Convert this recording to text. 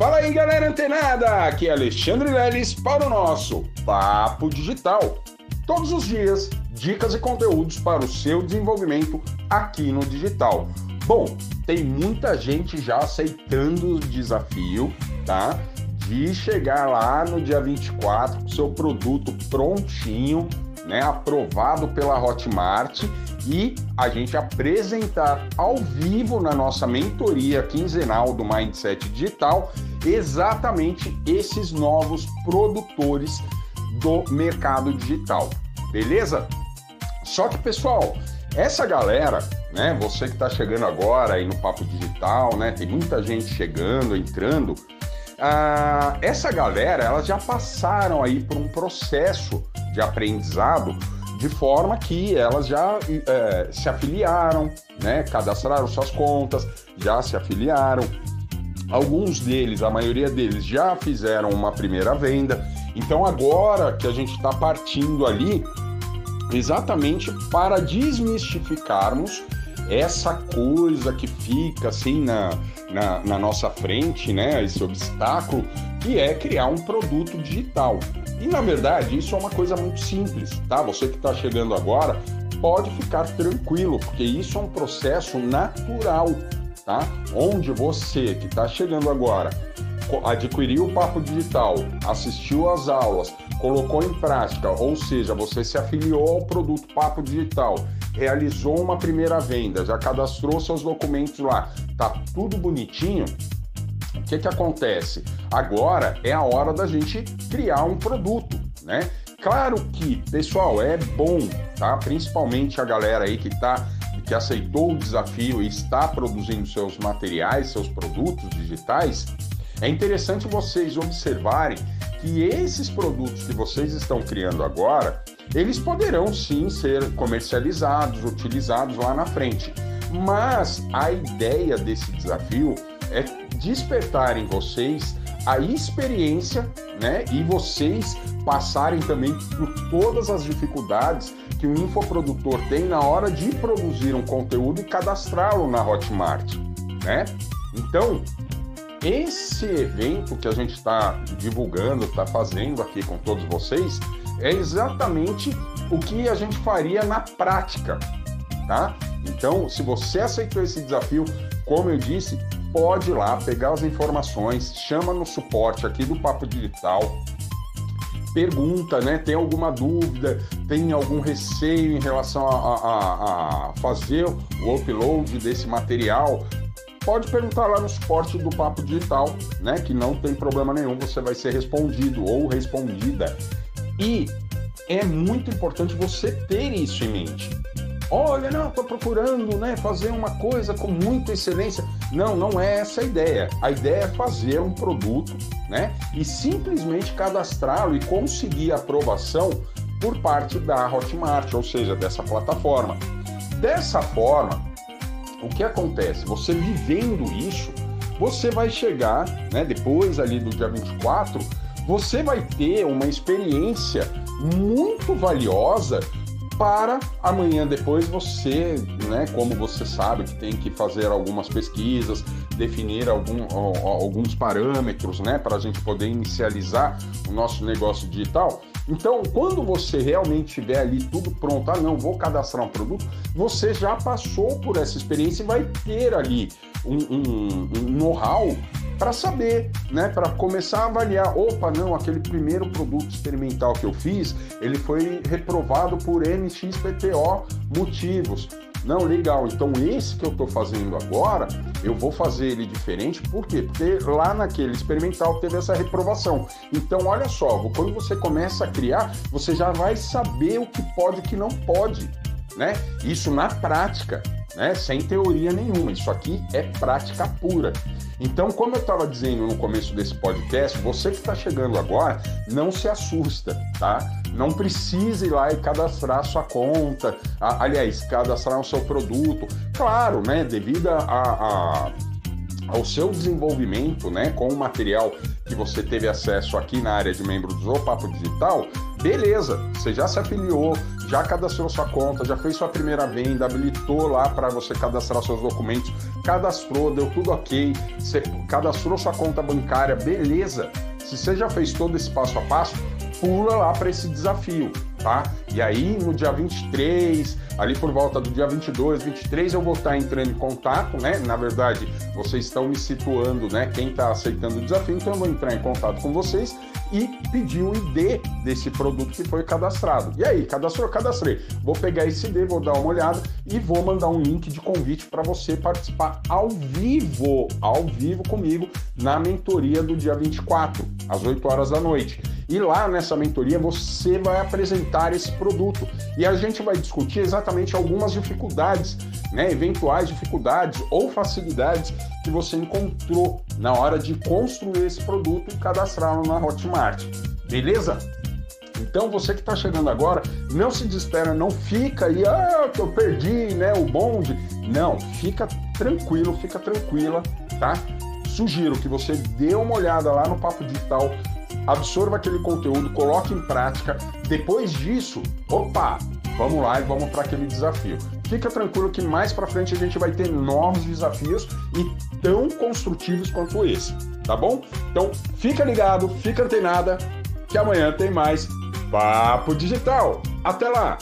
Fala aí, galera antenada! Aqui é Alexandre Leles para o nosso Papo Digital. Todos os dias, dicas e conteúdos para o seu desenvolvimento aqui no digital. Bom, tem muita gente já aceitando o desafio, tá? De chegar lá no dia 24 com seu produto prontinho, né? Aprovado pela Hotmart e a gente apresentar ao vivo na nossa mentoria quinzenal do Mindset Digital exatamente esses novos produtores do mercado digital. Beleza? Só que, pessoal, essa galera, né, você que está chegando agora aí no Papo Digital, né, tem muita gente chegando, entrando, ah, essa galera, elas já passaram aí por um processo de aprendizado de forma que elas já é, se afiliaram, né, cadastraram suas contas, já se afiliaram, Alguns deles, a maioria deles, já fizeram uma primeira venda. Então, agora que a gente está partindo ali, exatamente para desmistificarmos essa coisa que fica assim na, na, na, nossa frente, né? Esse obstáculo, que é criar um produto digital. E na verdade, isso é uma coisa muito simples, tá? Você que está chegando agora, pode ficar tranquilo, porque isso é um processo natural tá? Onde você que está chegando agora adquiriu o Papo Digital, assistiu às aulas, colocou em prática, ou seja, você se afiliou ao produto Papo Digital, realizou uma primeira venda, já cadastrou seus documentos lá, tá tudo bonitinho. O que que acontece? Agora é a hora da gente criar um produto, né? Claro que, pessoal, é bom, tá? Principalmente a galera aí que tá que aceitou o desafio e está produzindo seus materiais, seus produtos digitais, é interessante vocês observarem que esses produtos que vocês estão criando agora, eles poderão sim ser comercializados, utilizados lá na frente. Mas a ideia desse desafio é despertar em vocês a experiência, né? E vocês passarem também por todas as dificuldades que o infoprodutor tem na hora de produzir um conteúdo e cadastrá-lo na Hotmart, né? Então, esse evento que a gente está divulgando, está fazendo aqui com todos vocês, é exatamente o que a gente faria na prática, tá? Então, se você aceitou esse desafio, como eu disse, pode ir lá pegar as informações, chama no suporte aqui do Papo Digital, pergunta, né? Tem alguma dúvida, tem algum receio em relação a, a, a fazer o upload desse material? Pode perguntar lá no suporte do Papo Digital, né? Que não tem problema nenhum, você vai ser respondido ou respondida. E é muito importante você ter isso em mente. Olha, não, estou procurando né, fazer uma coisa com muita excelência. Não, não é essa a ideia. A ideia é fazer um produto né, e simplesmente cadastrá-lo e conseguir aprovação por parte da Hotmart, ou seja, dessa plataforma. Dessa forma, o que acontece? Você vivendo isso, você vai chegar, né, depois ali do dia 24, você vai ter uma experiência muito valiosa para amanhã depois você, né, como você sabe que tem que fazer algumas pesquisas, definir algum, alguns parâmetros, né, para a gente poder inicializar o nosso negócio digital. Então, quando você realmente tiver ali tudo pronto, ah, não, vou cadastrar um produto, você já passou por essa experiência e vai ter ali um, um, um know-how para saber, né, para começar a avaliar, opa, não, aquele primeiro produto experimental que eu fiz, ele foi reprovado por MXPTO motivos. Não, legal. Então esse que eu estou fazendo agora, eu vou fazer ele diferente. Por quê? Porque lá naquele experimental teve essa reprovação. Então olha só, quando você começa a criar, você já vai saber o que pode e o que não pode, né? Isso na prática, né? Sem teoria nenhuma. Isso aqui é prática pura. Então, como eu estava dizendo no começo desse podcast, você que está chegando agora, não se assusta, tá? Não precisa ir lá e cadastrar sua conta, aliás, cadastrar o seu produto. Claro, né? Devido a, a ao seu desenvolvimento, né, com o material que você teve acesso aqui na área de membro do Papo Digital, beleza, você já se afiliou, já cadastrou sua conta, já fez sua primeira venda, habilitou lá para você cadastrar seus documentos, cadastrou, deu tudo ok, você cadastrou sua conta bancária, beleza. Se você já fez todo esse passo a passo, pula lá para esse desafio, tá? E aí no dia 23, ali por volta do dia 22, 23, eu vou estar entrando em contato, né? Na verdade, vocês estão me situando, né? Quem está aceitando o desafio, então eu vou entrar em contato com vocês e pedir o ID desse produto que foi cadastrado. E aí, cadastrou? Cadastrei. Vou pegar esse ID, vou dar uma olhada e vou mandar um link de convite para você participar ao vivo, ao vivo comigo na mentoria do dia 24, às 8 horas da noite. E lá nessa mentoria você vai apresentar esse produto e a gente vai discutir exatamente algumas dificuldades, né, eventuais dificuldades ou facilidades que você encontrou na hora de construir esse produto e cadastrá-lo na Hotmart. Beleza? Então você que está chegando agora, não se desespera, não fica aí, ah, eu perdi, né, o bonde. Não, fica tranquilo, fica tranquila, tá? Sugiro que você dê uma olhada lá no Papo Digital, absorva aquele conteúdo, coloque em prática. Depois disso, opa, vamos lá e vamos para aquele desafio. Fica tranquilo que mais para frente a gente vai ter novos desafios e tão construtivos quanto esse, tá bom? Então, fica ligado, fica antenada, que amanhã tem mais Papo Digital. Até lá!